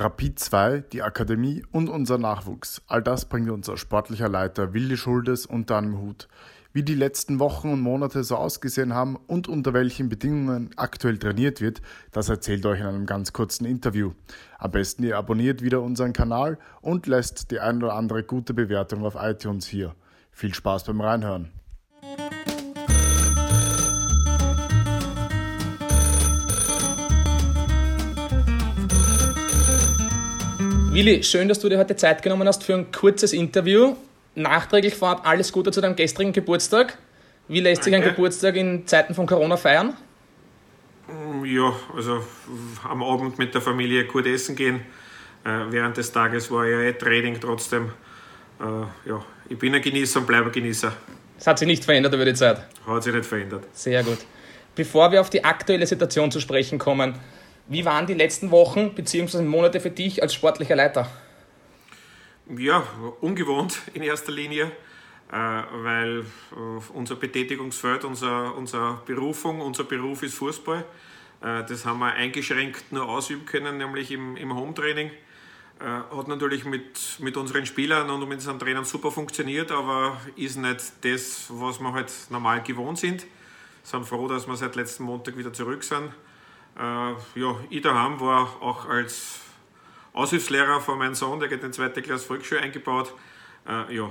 Rapid 2, die Akademie und unser Nachwuchs. All das bringt unser sportlicher Leiter Willi Schuldes unter einem Hut. Wie die letzten Wochen und Monate so ausgesehen haben und unter welchen Bedingungen aktuell trainiert wird, das erzählt euch in einem ganz kurzen Interview. Am besten ihr abonniert wieder unseren Kanal und lässt die ein oder andere gute Bewertung auf iTunes hier. Viel Spaß beim Reinhören. Willi, schön, dass du dir heute Zeit genommen hast für ein kurzes Interview. Nachträglich vorab alles Gute zu deinem gestrigen Geburtstag. Wie lässt sich ein Geburtstag in Zeiten von Corona feiern? Mm, ja, also am Abend mit der Familie gut essen gehen. Äh, während des Tages war ja eh Training trotzdem. Äh, ja, ich bin ein Genießer und bleibe ein Genießer. Das hat sich nicht verändert über die Zeit? Hat sich nicht verändert. Sehr gut. Bevor wir auf die aktuelle Situation zu sprechen kommen, wie waren die letzten Wochen bzw. Monate für dich als sportlicher Leiter? Ja, ungewohnt in erster Linie, äh, weil äh, unser Betätigungsfeld, unser, unsere Berufung, unser Beruf ist Fußball. Äh, das haben wir eingeschränkt nur ausüben können, nämlich im, im Home-Training. Hat natürlich mit, mit unseren Spielern und mit unseren Trainern super funktioniert, aber ist nicht das, was wir halt normal gewohnt sind. Wir sind froh, dass wir seit letzten Montag wieder zurück sind ja, ich daheim war auch als Aushilfslehrer von meinem Sohn, der geht in zweite Klasse Volksschule eingebaut. Äh, ja,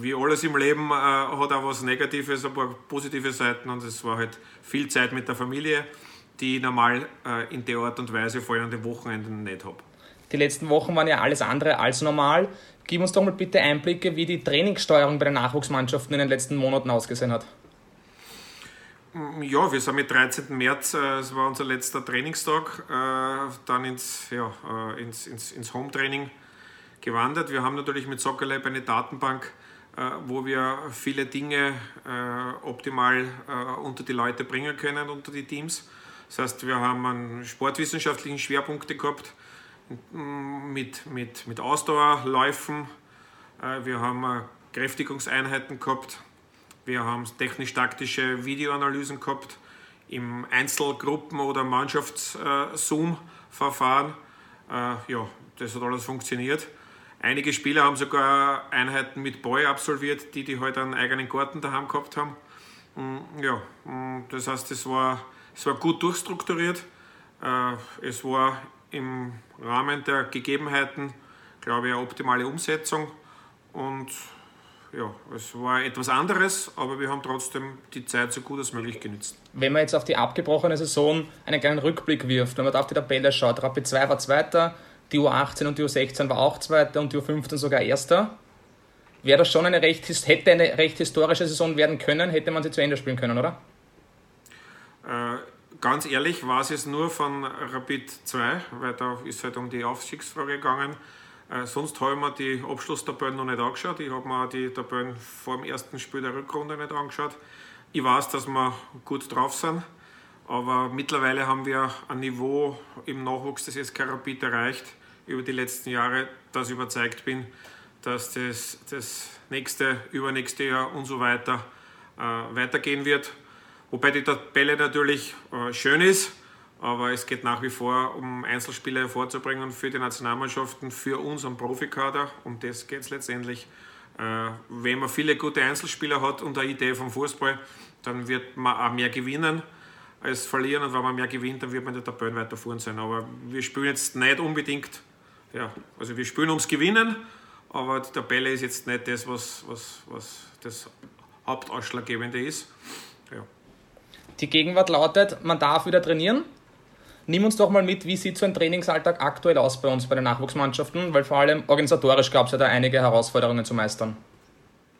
wie alles im Leben äh, hat auch was Negatives, ein paar positive Seiten und es war halt viel Zeit mit der Familie, die ich normal äh, in der Art und Weise vor allem an den Wochenenden nicht habe. Die letzten Wochen waren ja alles andere als normal. Gib uns doch mal bitte Einblicke, wie die Trainingssteuerung bei den Nachwuchsmannschaften in den letzten Monaten ausgesehen hat. Ja, wir sind mit 13. März, äh, das war unser letzter Trainingstag, äh, dann ins, ja, äh, ins, ins, ins Home-Training gewandert. Wir haben natürlich mit Soccerlab eine Datenbank, wo wir viele Dinge optimal unter die Leute bringen können, unter die Teams. Das heißt, wir haben einen sportwissenschaftlichen Schwerpunkte gehabt mit, mit, mit Ausdauerläufen. Wir haben Kräftigungseinheiten gehabt wir haben technisch-taktische Videoanalysen gehabt im Einzelgruppen- oder Mannschafts-Zoom-Verfahren. Äh, ja, das hat alles funktioniert. Einige Spieler haben sogar Einheiten mit Boy absolviert, die die halt einen eigenen Garten daheim gehabt haben. Mm, ja, mm, das heißt, es war, es war gut durchstrukturiert. Äh, es war im Rahmen der Gegebenheiten, glaube ich, eine optimale Umsetzung. Und ja, es war etwas anderes, aber wir haben trotzdem die Zeit so gut als möglich genützt. Wenn man jetzt auf die abgebrochene Saison einen kleinen Rückblick wirft, wenn man da auf die Tabelle schaut, Rapid 2 war Zweiter, die U18 und die U16 war auch Zweiter und die U15 sogar Erster. Wäre das schon eine recht, hätte eine recht historische Saison werden können, hätte man sie zu Ende spielen können, oder? Äh, ganz ehrlich war es jetzt nur von Rapid 2, weil da ist halt um die Aufstiegsfrage gegangen. Äh, sonst habe ich mir die Abschlusstabellen noch nicht angeschaut. Ich habe mir die Tabellen vor dem ersten Spiel der Rückrunde nicht angeschaut. Ich weiß, dass wir gut drauf sind, aber mittlerweile haben wir ein Niveau im Nachwuchs des SK Rapid erreicht über die letzten Jahre, dass ich überzeugt bin, dass das, das nächste, übernächste Jahr und so weiter äh, weitergehen wird. Wobei die Tabelle natürlich äh, schön ist aber es geht nach wie vor um Einzelspieler hervorzubringen für die Nationalmannschaften, für unseren Profikader. Um das geht es letztendlich. Äh, wenn man viele gute Einzelspieler hat und eine Idee vom Fußball, dann wird man auch mehr gewinnen als verlieren. Und wenn man mehr gewinnt, dann wird man in der Tabelle weiter vorn sein. Aber wir spielen jetzt nicht unbedingt, ja, also wir spielen ums Gewinnen, aber die Tabelle ist jetzt nicht das, was, was, was das Hauptausschlaggebende ist. Ja. Die Gegenwart lautet, man darf wieder trainieren. Nimm uns doch mal mit, wie sieht so ein Trainingsalltag aktuell aus bei uns, bei den Nachwuchsmannschaften, weil vor allem organisatorisch gab es ja da einige Herausforderungen zu meistern.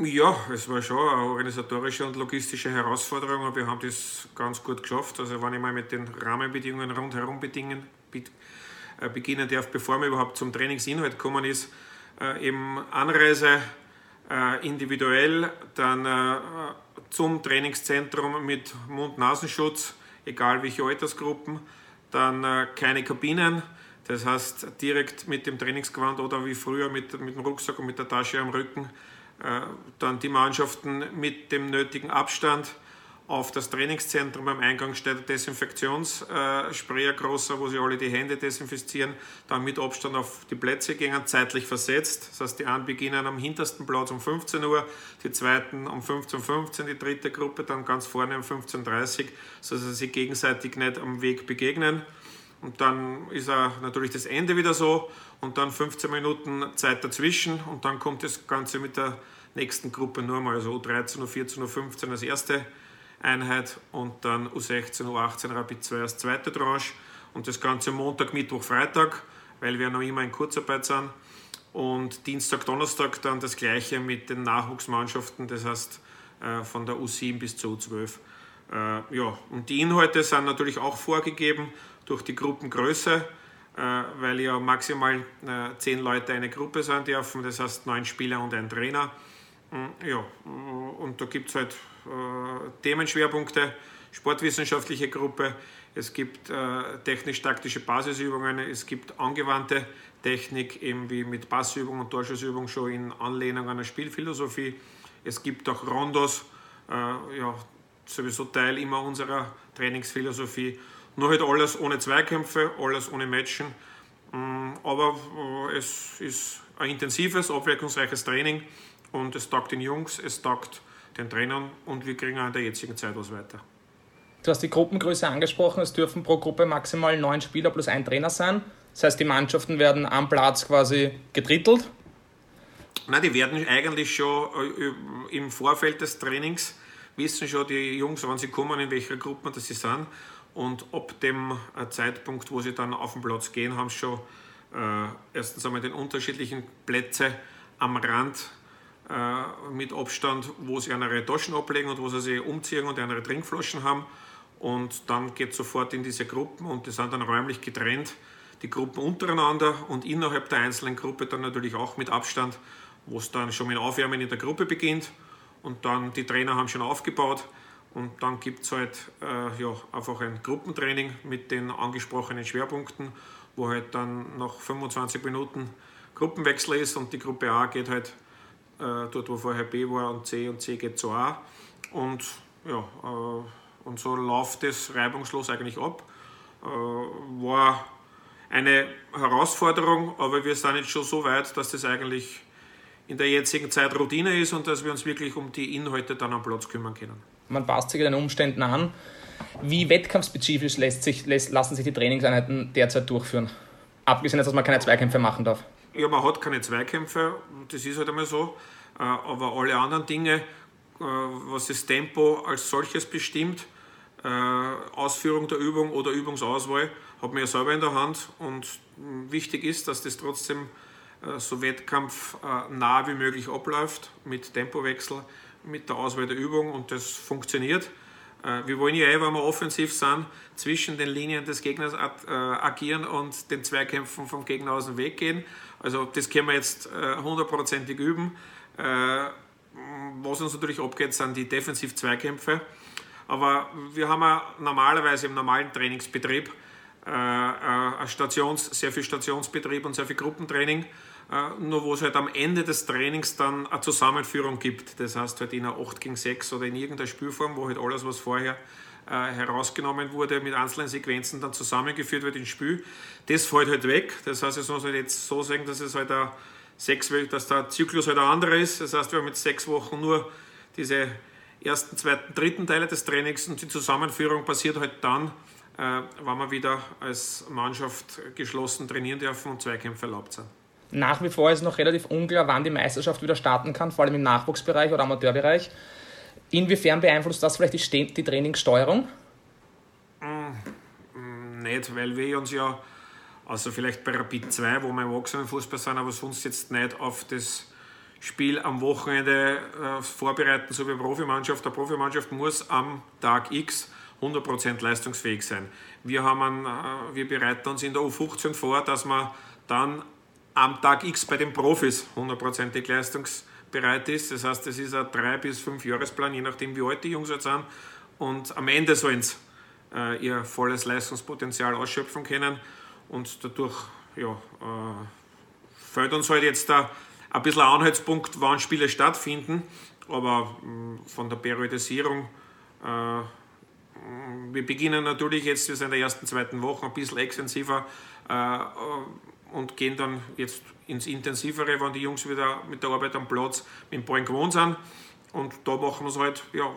Ja, es war schon eine organisatorische und logistische Herausforderung, aber wir haben das ganz gut geschafft. Also wenn ich mal mit den Rahmenbedingungen rundherum bedingen, äh, beginnen darf, bevor man überhaupt zum Trainingsinhalt gekommen ist, äh, eben Anreise äh, individuell, dann zum Trainingszentrum mit Mund-Nasenschutz, egal welche Altersgruppen, dann äh, keine Kabinen, das heißt direkt mit dem Trainingsgewand oder wie früher mit, mit dem Rucksack und mit der Tasche am Rücken. Äh, dann die Mannschaften mit dem nötigen Abstand, Auf das Trainingszentrum am Eingang steht ein Desinfektionssprayer großer, wo sie alle die Hände desinfizieren, dann mit Abstand auf die Plätze gehen, zeitlich versetzt. Das heißt, die einen beginnen am hintersten Platz um 15 Uhr, die zweiten um 15.15 Uhr, die dritte Gruppe dann ganz vorne um 15.30 Uhr, sodass sie sich gegenseitig nicht am Weg begegnen. Und dann ist auch natürlich das Ende wieder so und dann 15 Minuten Zeit dazwischen und dann kommt das Ganze mit der nächsten Gruppe nur mal, also U13, U14, U15 als erste Einheit und dann U16, U18 Rapid 2 als zweite Tranche und das Ganze Montag, Mittwoch, Freitag, weil wir noch immer in Kurzarbeit sind und Dienstag, Donnerstag dann das gleiche mit den Nachwuchsmannschaften, das heißt äh, von der U7 bis zur U12. Äh, ja, und die Inhalte sind natürlich auch vorgegeben durch die Gruppengröße, äh, weil ja maximal zehn Leute eine Gruppe sein dürfen, das heißt neun Spieler und ein Trainer. Mm, ja, und da gibt es halt äh, Themenschwerpunkte, sportwissenschaftliche Gruppe, es gibt äh, technisch-taktische Basisübungen, es gibt angewandte Technik, eben wie mit Passübung und Torschussübung schon in Anlehnung an der Spielphilosophie. Es gibt auch Rondos, äh, ja, sowieso Teil immer unserer Trainingsphilosophie. Nur halt alles ohne Zweikämpfe, alles ohne Matchen. Mm, aber es ist ein intensives, abwechslungsreiches Training und es taugt den Jungs, es taugt den Trainern und wir kriegen auch in der jetzigen Zeit was weiter. Du hast die Gruppengröße angesprochen, es dürfen pro Gruppe maximal neun Spieler plus ein Trainer sein. Das heißt, die Mannschaften werden am Platz quasi gedrittelt? Nein, die werden eigentlich schon äh, im Vorfeld des Trainings wissen schon die Jungs, wann sie kommen, in welcher Gruppe das sie sind. Und ab dem äh, Zeitpunkt, wo sie dann auf den Platz gehen, haben sie schon äh, erstens einmal den unterschiedlichen Plätze am Rand äh, mit Abstand, wo sie andere Taschen ablegen und wo sie sich umziehen und andere Trinkflaschen haben. Und dann geht sofort in diese Gruppen und die sind dann räumlich getrennt, die Gruppen untereinander und innerhalb der einzelnen Gruppe dann natürlich auch mit Abstand, wo es dann schon mit Aufwärmen in der Gruppe beginnt und dann die Trainer haben schon aufgebaut und dann gibt es halt äh, ja, einfach ein Gruppentraining mit den angesprochenen Schwerpunkten, wo halt dann nach 25 Minuten Gruppenwechsel ist und die Gruppe A geht halt äh, dort wo vorher B war und C und C geht zu A. Und, ja, äh, und so läuft es reibungslos eigentlich ab. Äh, war eine Herausforderung, aber wir sind jetzt schon so weit, dass das eigentlich in der jetzigen Zeit Routine ist und dass wir uns wirklich um die Inhalte dann am Platz kümmern können. Man passt sich den Umständen an. Wie wettkampfspezifisch lässt sich, lässt, lassen sich die Trainingseinheiten derzeit durchführen? Abgesehen dass man keine Zweikämpfe machen darf. Ja, man hat keine Zweikämpfe, das ist halt einmal so. Äh, aber alle anderen Dinge, äh, was das Tempo als solches bestimmt, äh, Ausführung der Übung oder Übungsauswahl, hat man ja selber in der Hand. Und wichtig ist, dass das trotzdem so wettkampfnah wie möglich abläuft, mit Tempowechsel, mit der Auswahl der Übung und das funktioniert. Wir wollen ja, eh, wenn wir offensiv sind, zwischen den Linien des Gegners agieren und den Zweikämpfen vom Gegner aus dem Weg gehen. Also das können wir jetzt hundertprozentig üben. Äh, was uns natürlich abgeht, sind die Defensiv-Zweikämpfe. Aber wir haben ja normalerweise im normalen Trainingsbetrieb äh, äh Stations, sehr viel Stationsbetrieb und sehr viel Gruppentraining. Äh, nur wo es halt am Ende des Trainings dann eine Zusammenführung gibt. Das heißt halt in einer 8 gegen 6 oder in irgendeiner Spielform, wo halt alles, was vorher äh, herausgenommen wurde, mit einzelnen Sequenzen dann zusammengeführt wird ins Spiel. Das fällt halt weg. Das heißt, es muss halt jetzt so sagen, dass es halt ein sechs, dass der Zyklus halt ein anderer ist. Das heißt, wir haben jetzt sechs Wochen nur diese ersten, zweiten, dritten Teile des Trainings und die Zusammenführung passiert halt dann, äh, wenn wir wieder als Mannschaft geschlossen trainieren dürfen und Zweikämpfe erlaubt sind. Nach wie vor ist noch relativ unklar, wann die Meisterschaft wieder starten kann, vor allem im Nachwuchsbereich oder Amateurbereich. Inwiefern beeinflusst das vielleicht die, die Trainingssteuerung? Mm, nicht, weil wir uns ja Außer vielleicht bei Rapid 2, wo wir im Erwachsenenfußball sind, aber sonst jetzt nicht auf das Spiel am Wochenende äh, vorbereiten, so wie eine Profimannschaft. Eine Profimannschaft muss am Tag X 100% leistungsfähig sein. Wir, haben äh, wir bereiten uns in der U15 vor, dass man dann am Tag X bei den Profis 100%ig leistungsbereit ist. Das heißt, es ist ein 3- bis 5 Jahresplan, je nachdem wie alt die Jungs jetzt sind. Und am Ende sollen sie äh, ihr volles Leistungspotenzial ausschöpfen können und dadurch ja, äh, fällt uns halt jetzt da ein bisschen Anhaltspunkt, wann Spiele stattfinden, aber mh, mm, von der Periodisierung wir beginnen natürlich jetzt, wir sind in der ersten, zweiten Woche ein bisschen extensiver und gehen dann jetzt ins Intensivere, wenn die Jungs wieder mit der Arbeit am Platz mit dem Ballen gewohnt sind. Und da machen wir es halt ja,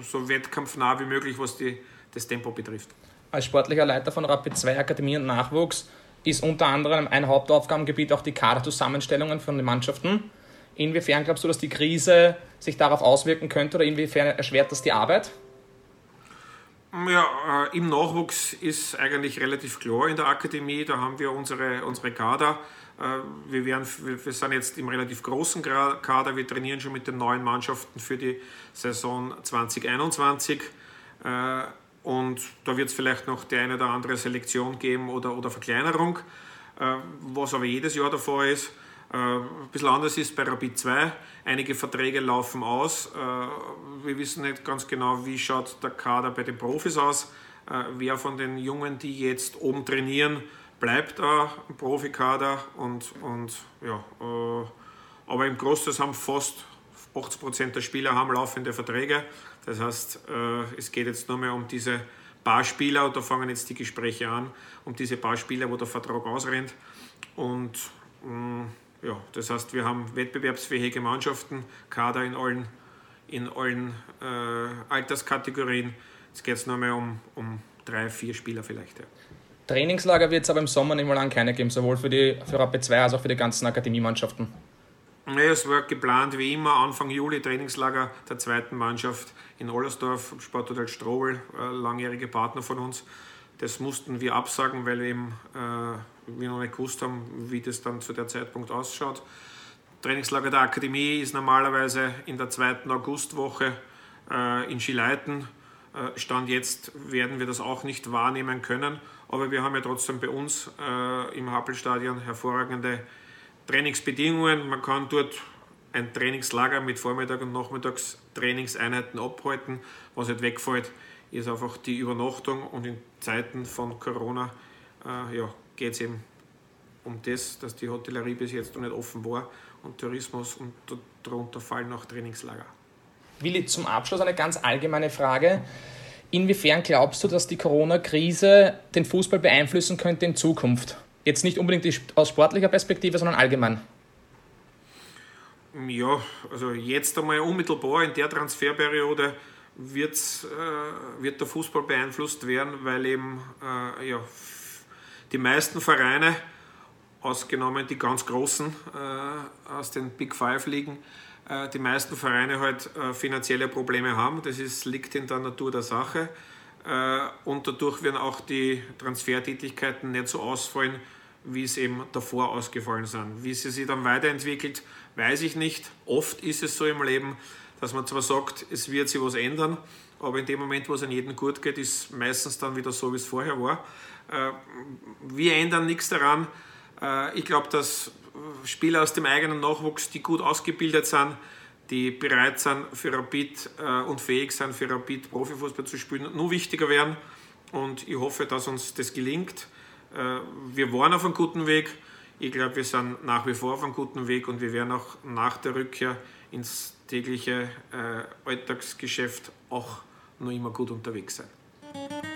so wettkampfnah wie möglich, was die, das Tempo betrifft. Als sportlicher Leiter von Rapid 2 Akademie und Nachwuchs ist unter anderem ein Hauptaufgabengebiet auch die Kaderzusammenstellungen von den Mannschaften. Inwiefern glaubst du, dass die Krise sich darauf auswirken könnte oder inwiefern erschwert das die Arbeit? Ja, äh, im Nachwuchs ist eigentlich relativ klar in der Akademie. Da haben wir unsere, unsere Kader. Äh, wir, werden, wir sind jetzt im relativ großen Kader. Wir trainieren schon mit den neuen Mannschaften für die Saison 2021. Äh, und da wird es vielleicht noch die eine oder andere Selektion geben oder, oder Verkleinerung, äh, was aber jedes Jahr davor ist. Äh, ein bisschen anders ist bei Rapid 2. Einige Verträge laufen aus. Äh, wir wissen nicht ganz genau, wie schaut der Kader bei den Profis aus. Wer von den Jungen, die jetzt oben trainieren, bleibt im Profikader. Und, und, ja, aber im Großen haben fast 80% der Spieler haben laufende Verträge. Das heißt, es geht jetzt nur mehr um diese paar Spieler, und da fangen jetzt die Gespräche an, um diese paar Spieler, wo der Vertrag ausrennt. Und mm, ja, das heißt, wir haben wettbewerbsfähige Mannschaften, Kader in allen, in allen äh, Alterskategorien. Jetzt geht es nur mehr um, um drei, vier Spieler vielleicht. Ja. Trainingslager wird es aber im Sommer nicht mal lang keine geben, sowohl für die für Rapid 2 als auch für die ganzen Akademiemannschaften. Nee, es war geplant wie immer Anfang Juli Trainingslager der zweiten Mannschaft in Ollersdorf, Sporthotel Strohl, äh, langjährige Partner von uns. Das mussten wir absagen, weil eben äh, wir noch nicht gewusst haben, wie das dann zu der Zeitpunkt ausschaut. Trainingslager der Akademie ist normalerweise in der zweiten Augustwoche äh, in Schileiten. Äh, Stand jetzt werden wir das auch nicht wahrnehmen können, aber wir haben ja trotzdem bei uns äh, im Happelstadion hervorragende Trainingsbedingungen. Man kann dort ein Trainingslager mit Vormittag- und Nachmittagstrainingseinheiten abhalten. Was halt wegfällt, ist einfach die Übernachtung und in Zeiten von Corona äh, ja, geht es eben um das, dass die Hotellerie bis jetzt noch nicht offen war und Tourismus und darunter fallen auch Trainingslager. Willi, zum Abschluss eine ganz allgemeine Frage. Inwiefern glaubst du, dass die Corona-Krise den Fußball beeinflussen könnte in Zukunft? Jetzt nicht unbedingt aus sportlicher Perspektive, sondern allgemein. Ja, also jetzt einmal unmittelbar in der Transferperiode wird's, äh, wird der Fußball beeinflusst werden, weil eben äh, ja, die meisten Vereine, ausgenommen die ganz großen äh, aus den Big Five ligen, äh, die meisten Vereine halt äh, finanzielle Probleme haben. Das ist, liegt in der Natur der Sache. Äh, und dadurch werden auch die Transfertätigkeiten nicht so ausfallen, wie es eben davor ausgefallen sind. Wie sie sich dann weiterentwickelt, weiß ich nicht. Oft ist es so im Leben, dass man zwar sagt, es wird sich was ändern, aber in dem Moment, wo es an jedem gut geht, ist meistens dann wieder so, wie es vorher war. Äh, wir ändern nichts daran. Äh, ich glaube, dass Spieler aus dem eigenen Nachwuchs, die gut ausgebildet sind, die bereit sind für Rapid äh, und fähig sind, für Rapid Profifußball zu spielen, nur wichtiger werden. Und ich hoffe, dass uns das gelingt. Wir waren auf einem guten Weg. Ich glaube, wir sind nach wie vor auf einem guten Weg und wir werden auch nach der Rückkehr ins tägliche Alltagsgeschäft auch noch immer gut unterwegs sein.